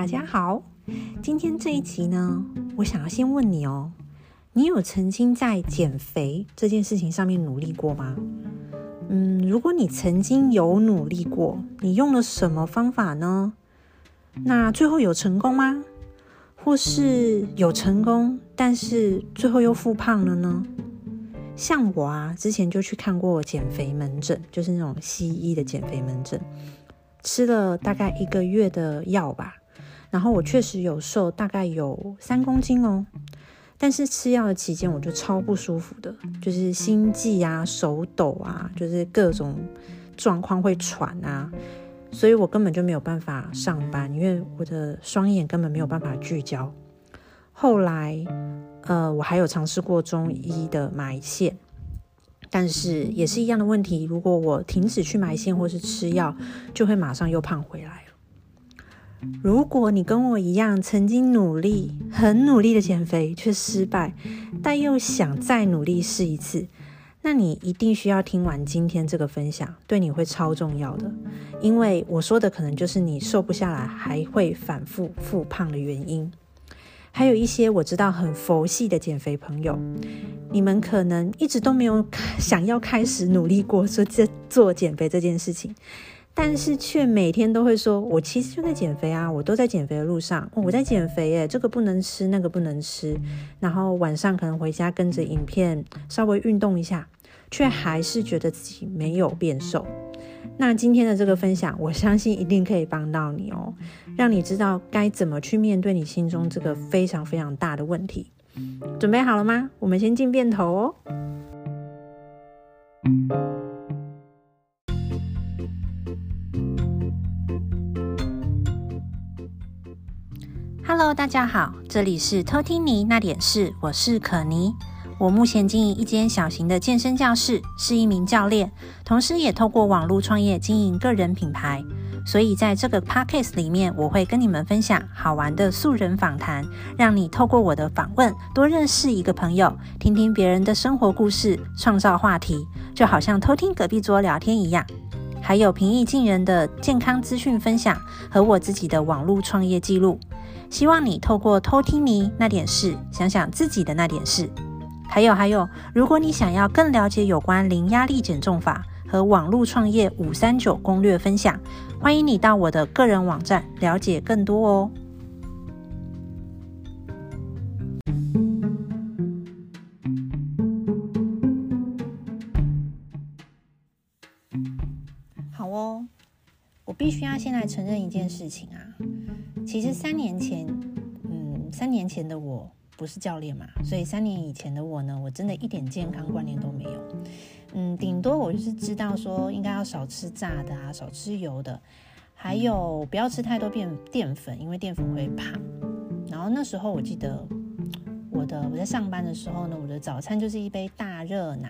大家好，今天这一集呢，我想要先问你哦，你有曾经在减肥这件事情上面努力过吗？嗯，如果你曾经有努力过，你用了什么方法呢？那最后有成功吗？或是有成功，但是最后又复胖了呢？像我啊，之前就去看过减肥门诊，就是那种西医的减肥门诊，吃了大概一个月的药吧，然后我确实有瘦，大概有三公斤哦。但是吃药的期间，我就超不舒服的，就是心悸啊、手抖啊，就是各种状况会喘啊，所以我根本就没有办法上班，因为我的双眼根本没有办法聚焦。后来，呃，我还有尝试过中医的埋线，但是也是一样的问题，如果我停止去埋线或是吃药，就会马上又胖回来。如果你跟我一样，曾经努力、很努力的减肥却失败，但又想再努力试一次，那你一定需要听完今天这个分享，对你会超重要的。因为我说的可能就是你瘦不下来，还会反复复胖的原因。还有一些我知道很佛系的减肥朋友，你们可能一直都没有想要开始努力过，说这做减肥这件事情。但是却每天都会说，我其实就在减肥啊，我都在减肥的路上，我在减肥耶，这个不能吃，那个不能吃，然后晚上可能回家跟着影片稍微运动一下，却还是觉得自己没有变瘦。那今天的这个分享，我相信一定可以帮到你哦，让你知道该怎么去面对你心中这个非常非常大的问题。准备好了吗？我们先进片头哦。Hello，大家好，这里是偷听你那点事，我是可妮。我目前经营一间小型的健身教室，是一名教练，同时也透过网络创业经营个人品牌。所以在这个 podcast 里面，我会跟你们分享好玩的素人访谈，让你透过我的访问多认识一个朋友，听听别人的生活故事，创造话题，就好像偷听隔壁桌聊天一样。还有平易近人的健康资讯分享和我自己的网络创业记录。希望你透过偷听你那点事，想想自己的那点事。还有还有，如果你想要更了解有关零压力减重法和网络创业五三九攻略分享，欢迎你到我的个人网站了解更多哦。好哦，我必须要先来承认一件事情啊。其实三年前，嗯，三年前的我不是教练嘛，所以三年以前的我呢，我真的一点健康观念都没有。嗯，顶多我就是知道说应该要少吃炸的啊，少吃油的，还有不要吃太多淀淀粉，因为淀粉会胖。然后那时候我记得我的我在上班的时候呢，我的早餐就是一杯大热拿，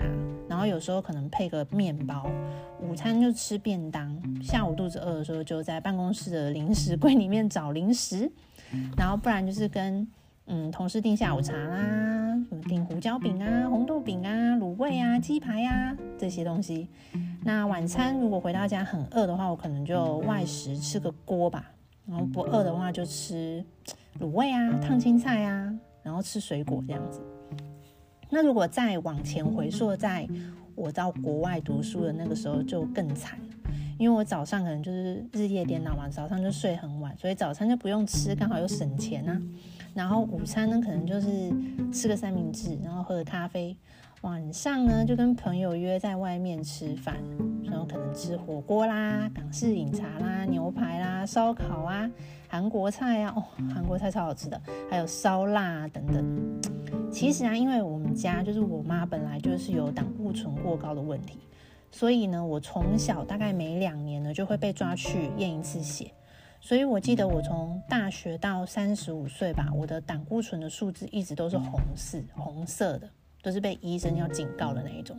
然后有时候可能配个面包。午餐就吃便当，下午肚子饿的时候就在办公室的零食柜里面找零食，然后不然就是跟嗯同事订下午茶啦，订胡椒饼啊、红豆饼啊、卤味啊、鸡排啊这些东西。那晚餐如果回到家很饿的话，我可能就外食吃个锅吧，然后不饿的话就吃卤味啊、烫青菜啊，然后吃水果这样子。那如果再往前回溯，在我到国外读书的那个时候就更惨，因为我早上可能就是日夜颠倒嘛，早上就睡很晚，所以早餐就不用吃，刚好又省钱啊。然后午餐呢，可能就是吃个三明治，然后喝个咖啡。晚上呢，就跟朋友约在外面吃饭，然后可能吃火锅啦、港式饮茶啦、牛排啦、烧烤啊、韩国菜啊，哦，韩国菜超好吃的，还有烧腊啊等等。其实啊，因为我们家就是我妈本来就是有胆固醇过高的问题，所以呢，我从小大概每两年呢就会被抓去验一次血。所以我记得我从大学到三十五岁吧，我的胆固醇的数字一直都是红色，红色的，都是被医生要警告的那一种。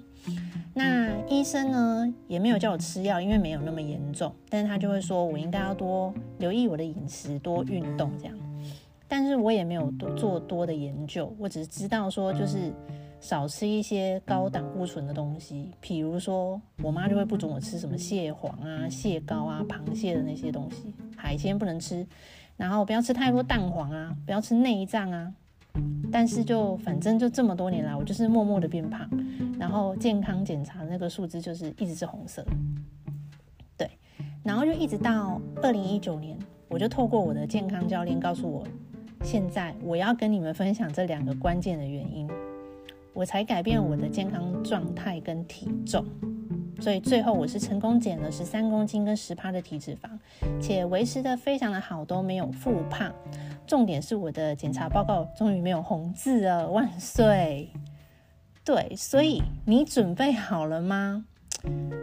那医生呢也没有叫我吃药，因为没有那么严重，但是他就会说我应该要多留意我的饮食，多运动这样。但是我也没有多做多的研究，我只是知道说，就是少吃一些高胆固醇的东西，比如说我妈就会不准我吃什么蟹黄啊、蟹膏啊、螃蟹的那些东西，海鲜不能吃，然后不要吃太多蛋黄啊，不要吃内脏啊。但是就反正就这么多年来，我就是默默的变胖，然后健康检查那个数字就是一直是红色。对，然后就一直到二零一九年，我就透过我的健康教练告诉我，现在我要跟你们分享这两个关键的原因，我才改变我的健康状态跟体重。所以最后我是成功减了十三公斤跟十趴的体脂肪，且维持得非常的好，都没有复胖。重点是我的检查报告终于没有红字了，万岁！对，所以你准备好了吗？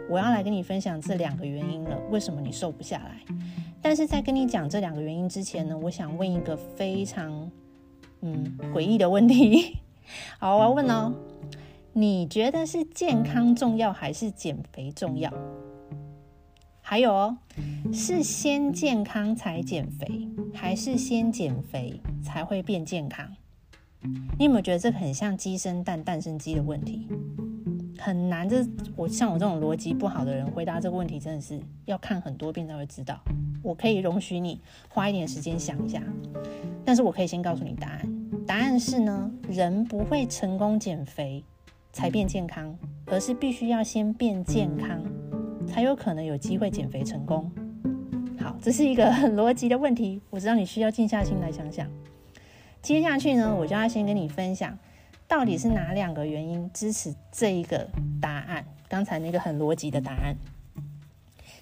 我要来跟你分享这两个原因了，为什么你瘦不下来？但是在跟你讲这两个原因之前呢，我想问一个非常嗯诡异的问题。好，我要问哦。你觉得是健康重要还是减肥重要？还有哦，是先健康才减肥，还是先减肥才会变健康？你有没有觉得这很像鸡生蛋，蛋生鸡的问题？很难，这我像我这种逻辑不好的人回答这个问题，真的是要看很多遍才会知道。我可以容许你花一点时间想一下，但是我可以先告诉你答案。答案是呢，人不会成功减肥才变健康，而是必须要先变健康，才有可能有机会减肥成功。好，这是一个很逻辑的问题，我知道你需要静下心来想想。接下去呢，我就要先跟你分享，到底是哪两个原因支持这一个答案？刚才那个很逻辑的答案。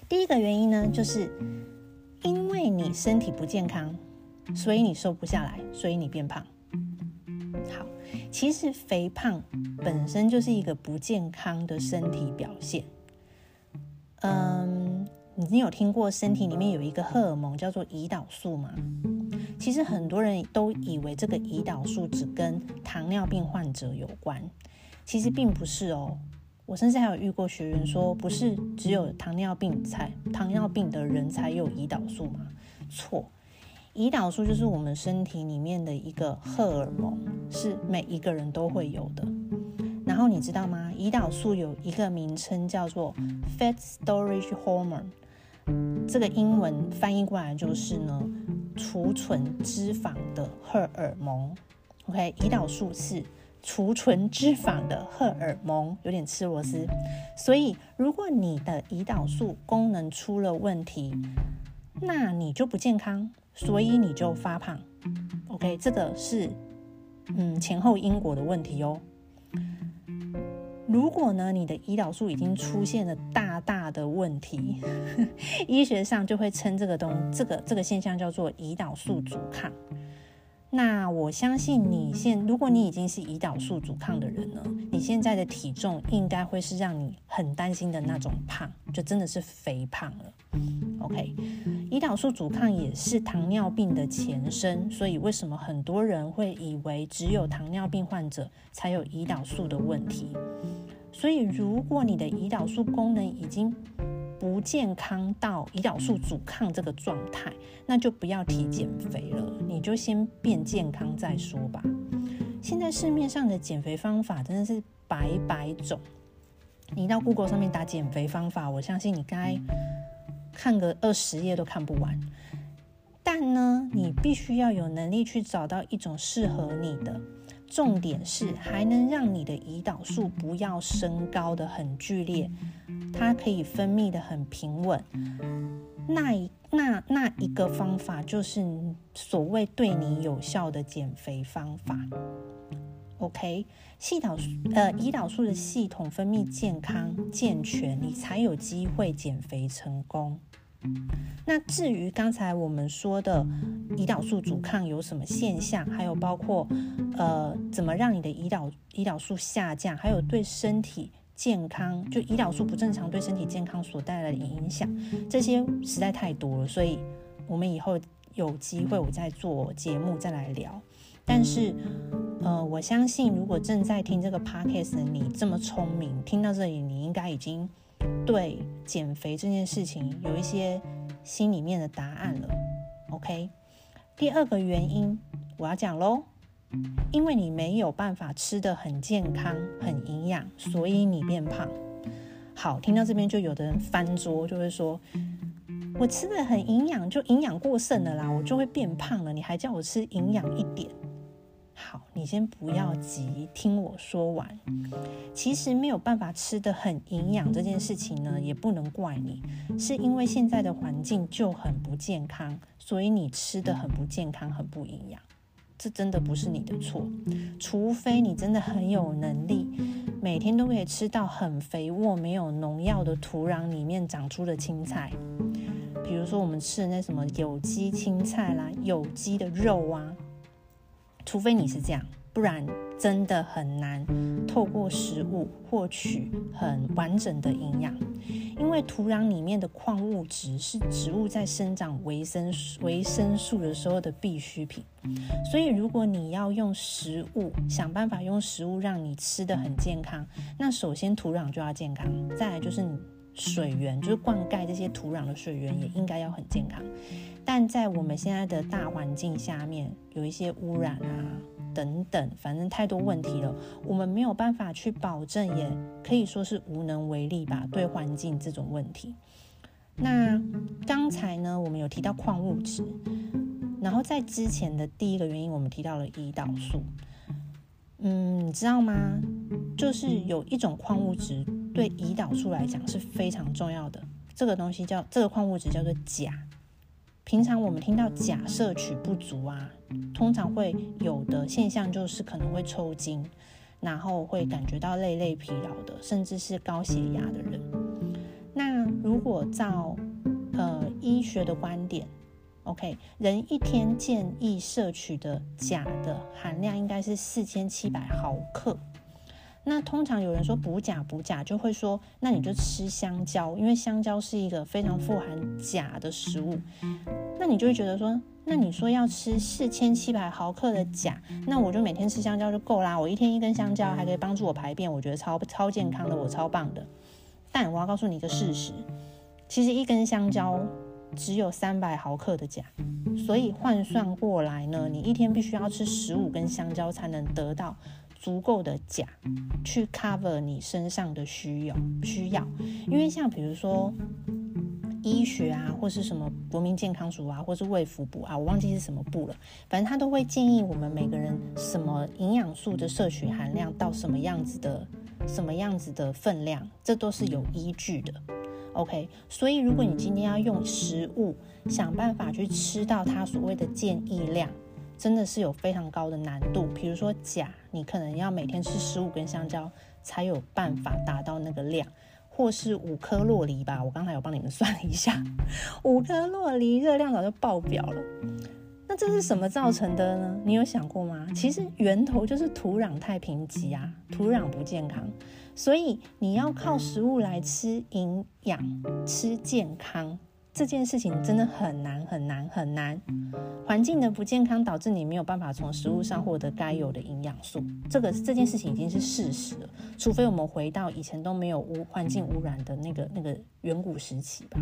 第一个原因呢，就是因为你身体不健康，所以你瘦不下来，所以你变胖。其实肥胖本身就是一个不健康的身体表现。嗯，你有听过身体里面有一个荷尔蒙叫做胰岛素吗？其实很多人都以为这个胰岛素只跟糖尿病患者有关，其实并不是哦。我甚至还有遇过学员说，不是只有糖尿病才糖尿病的人才有胰岛素吗？错。胰岛素就是我们身体里面的一个荷尔蒙，是每一个人都会有的。然后你知道吗？胰岛素有一个名称叫做 Fat Storage Hormone，这个英文翻译过来就是呢，储存脂肪的荷尔蒙。OK，胰岛素是储存脂肪的荷尔蒙，有点吃螺丝。所以如果你的胰岛素功能出了问题，那你就不健康。所以你就发胖，OK，这个是嗯前后因果的问题哦。如果呢，你的胰岛素已经出现了大大的问题，医学上就会称这个东这个这个现象叫做胰岛素阻抗。那我相信你现，如果你已经是胰岛素阻抗的人呢，你现在的体重应该会是让你很担心的那种胖，就真的是肥胖了。OK，胰岛素阻抗也是糖尿病的前身，所以为什么很多人会以为只有糖尿病患者才有胰岛素的问题？所以如果你的胰岛素功能已经不健康到胰岛素阻抗这个状态，那就不要提减肥了，你就先变健康再说吧。现在市面上的减肥方法真的是百百种，你到 Google 上面打减肥方法，我相信你该看个二十页都看不完。但呢，你必须要有能力去找到一种适合你的。重点是还能让你的胰岛素不要升高的很剧烈，它可以分泌得很平稳。那一那那一个方法就是所谓对你有效的减肥方法。OK，胰岛素呃胰岛素的系统分泌健康健全，你才有机会减肥成功。那至于刚才我们说的胰岛素阻抗有什么现象，还有包括呃怎么让你的胰岛胰岛素下降，还有对身体健康就胰岛素不正常对身体健康所带来的影响，这些实在太多了，所以我们以后有机会我再做节目再来聊。但是呃，我相信如果正在听这个 podcast 的你这么聪明，听到这里你应该已经。对减肥这件事情有一些心里面的答案了，OK。第二个原因我要讲喽，因为你没有办法吃得很健康、很营养，所以你变胖。好，听到这边就有的人翻桌，就会说，我吃的很营养，就营养过剩了啦，我就会变胖了。你还叫我吃营养一点？好，你先不要急，听我说完。其实没有办法吃得很营养这件事情呢，也不能怪你，是因为现在的环境就很不健康，所以你吃得很不健康，很不营养。这真的不是你的错，除非你真的很有能力，每天都可以吃到很肥沃、没有农药的土壤里面长出的青菜，比如说我们吃的那什么有机青菜啦、有机的肉啊，除非你是这样，不然真的很难透过食物获取很完整的营养。因为土壤里面的矿物质是植物在生长维生素、维生素的时候的必需品，所以如果你要用食物想办法用食物让你吃得很健康，那首先土壤就要健康，再来就是你水源，就是灌溉这些土壤的水源也应该要很健康。但在我们现在的大环境下面，有一些污染啊。等等，反正太多问题了，我们没有办法去保证，也可以说是无能为力吧。对环境这种问题，那刚才呢，我们有提到矿物质，然后在之前的第一个原因，我们提到了胰岛素。嗯，你知道吗？就是有一种矿物质对胰岛素来讲是非常重要的，这个东西叫这个矿物质叫做钾。平常我们听到钾摄取不足啊，通常会有的现象就是可能会抽筋，然后会感觉到累累疲劳的，甚至是高血压的人。那如果照呃医学的观点，OK，人一天建议摄取的钾的含量应该是四千七百毫克。那通常有人说补钾补钾，就会说那你就吃香蕉，因为香蕉是一个非常富含钾的食物。那你就会觉得说，那你说要吃四千七百毫克的钾，那我就每天吃香蕉就够啦。我一天一根香蕉还可以帮助我排便，我觉得超超健康的，我超棒的。但我要告诉你一个事实，其实一根香蕉只有三百毫克的钾，所以换算过来呢，你一天必须要吃十五根香蕉才能得到。足够的钾去 cover 你身上的需要需要，因为像比如说医学啊，或是什么国民健康署啊，或是卫福部啊，我忘记是什么部了，反正他都会建议我们每个人什么营养素的摄取含量到什么样子的什么样子的分量，这都是有依据的。OK，所以如果你今天要用食物想办法去吃到它所谓的建议量。真的是有非常高的难度，比如说钾，你可能要每天吃十五根香蕉才有办法达到那个量，或是五颗洛梨吧。我刚才有帮你们算了一下，五颗洛梨热量早就爆表了。那这是什么造成的呢？你有想过吗？其实源头就是土壤太贫瘠啊，土壤不健康，所以你要靠食物来吃营养、吃健康。这件事情真的很难很难很难，环境的不健康导致你没有办法从食物上获得该有的营养素，这个这件事情已经是事实了。除非我们回到以前都没有污环境污染的那个那个远古时期吧。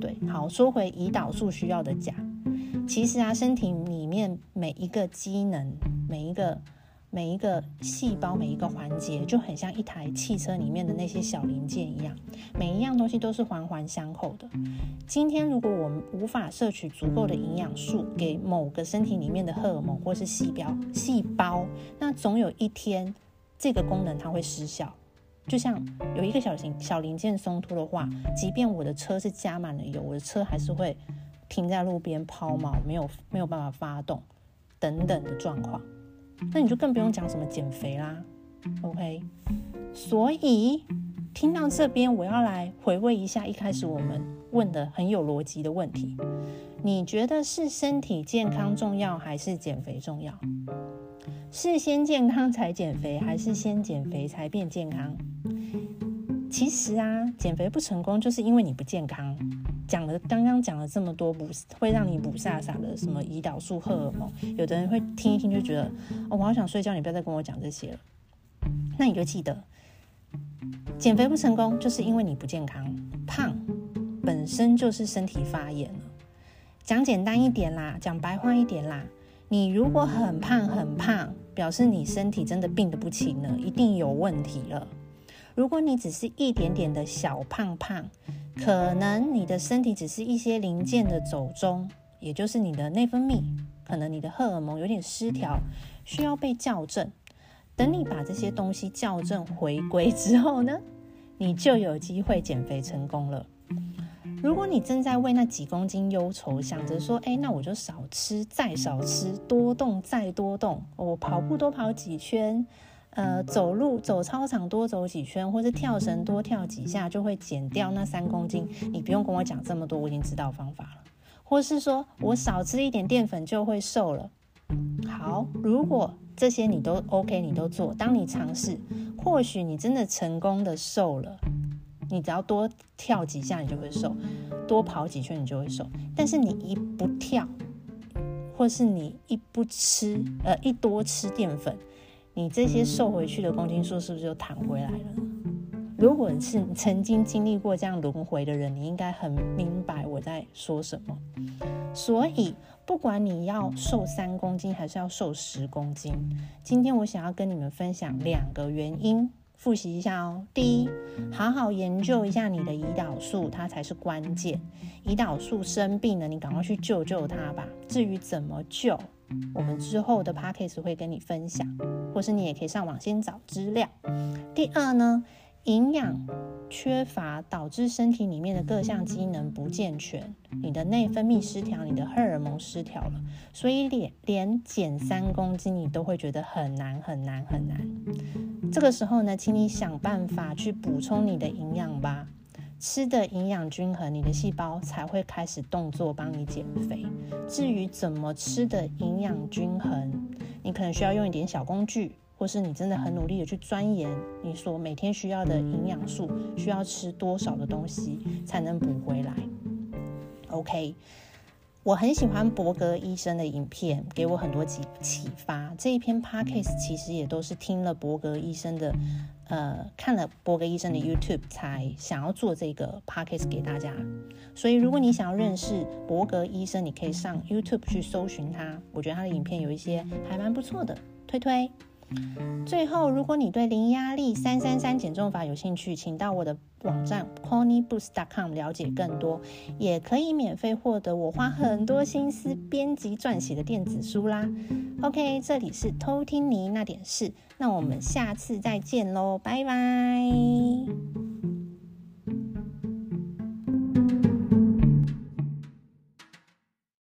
对，好，说回胰岛素需要的钾，其实啊，身体里面每一个机能，每一个。每一个细胞，每一个环节，就很像一台汽车里面的那些小零件一样，每一样东西都是环环相扣的。今天如果我们无法摄取足够的营养素给某个身体里面的荷尔蒙或是细胞，细胞，那总有一天这个功能它会失效。就像有一个小型小零件松脱的话，即便我的车是加满了油，我的车还是会停在路边抛锚，没有没有办法发动等等的状况。那你就更不用讲什么减肥啦，OK？所以听到这边，我要来回味一下一开始我们问的很有逻辑的问题：你觉得是身体健康重要还是减肥重要？是先健康才减肥，还是先减肥才变健康？其实啊，减肥不成功就是因为你不健康。讲了刚刚讲了这么多补会让你补飒飒的什么胰岛素、荷尔蒙，有的人会听一听就觉得，我好想睡觉，你不要再跟我讲这些了。那你就记得，减肥不成功就是因为你不健康，胖本身就是身体发炎了。讲简单一点啦，讲白话一点啦，你如果很胖很胖，表示你身体真的病得不轻了，一定有问题了。如果你只是一点点的小胖胖，可能你的身体只是一些零件的走钟，也就是你的内分泌，可能你的荷尔蒙有点失调，需要被校正。等你把这些东西校正回归之后呢，你就有机会减肥成功了。如果你正在为那几公斤忧愁，想着说，哎，那我就少吃，再少吃，多动再多动，我跑步多跑几圈。呃，走路走操场多走几圈，或是跳绳多跳几下，就会减掉那三公斤。你不用跟我讲这么多，我已经知道方法了。或是说我少吃一点淀粉就会瘦了。好，如果这些你都 OK，你都做，当你尝试，或许你真的成功的瘦了。你只要多跳几下，你就会瘦；多跑几圈，你就会瘦。但是你一不跳，或是你一不吃，呃，一多吃淀粉。你这些瘦回去的公斤数是不是就弹回来了？如果是曾经经历过这样轮回的人，你应该很明白我在说什么。所以，不管你要瘦三公斤还是要瘦十公斤，今天我想要跟你们分享两个原因，复习一下哦。第一，好好研究一下你的胰岛素，它才是关键。胰岛素生病了，你赶快去救救它吧。至于怎么救，我们之后的 podcast 会跟你分享，或是你也可以上网先找资料。第二呢，营养缺乏导致身体里面的各项机能不健全，你的内分泌失调，你的荷尔蒙失调了，所以连连减三公斤你都会觉得很难很难很难。这个时候呢，请你想办法去补充你的营养吧。吃的营养均衡，你的细胞才会开始动作帮你减肥。至于怎么吃的营养均衡，你可能需要用一点小工具，或是你真的很努力的去钻研，你所每天需要的营养素，需要吃多少的东西才能补回来。OK。我很喜欢伯格医生的影片，给我很多启启发。这一篇 podcast 其实也都是听了伯格医生的，呃，看了博格医生的 YouTube 才想要做这个 podcast 给大家。所以，如果你想要认识博格医生，你可以上 YouTube 去搜寻他。我觉得他的影片有一些还蛮不错的，推推。最后，如果你对零压力三三三减重法有兴趣，请到我的网站 connyboost.com 了解更多，也可以免费获得我花很多心思编辑撰写的电子书啦。OK，这里是偷听你那点事，那我们下次再见喽，拜拜。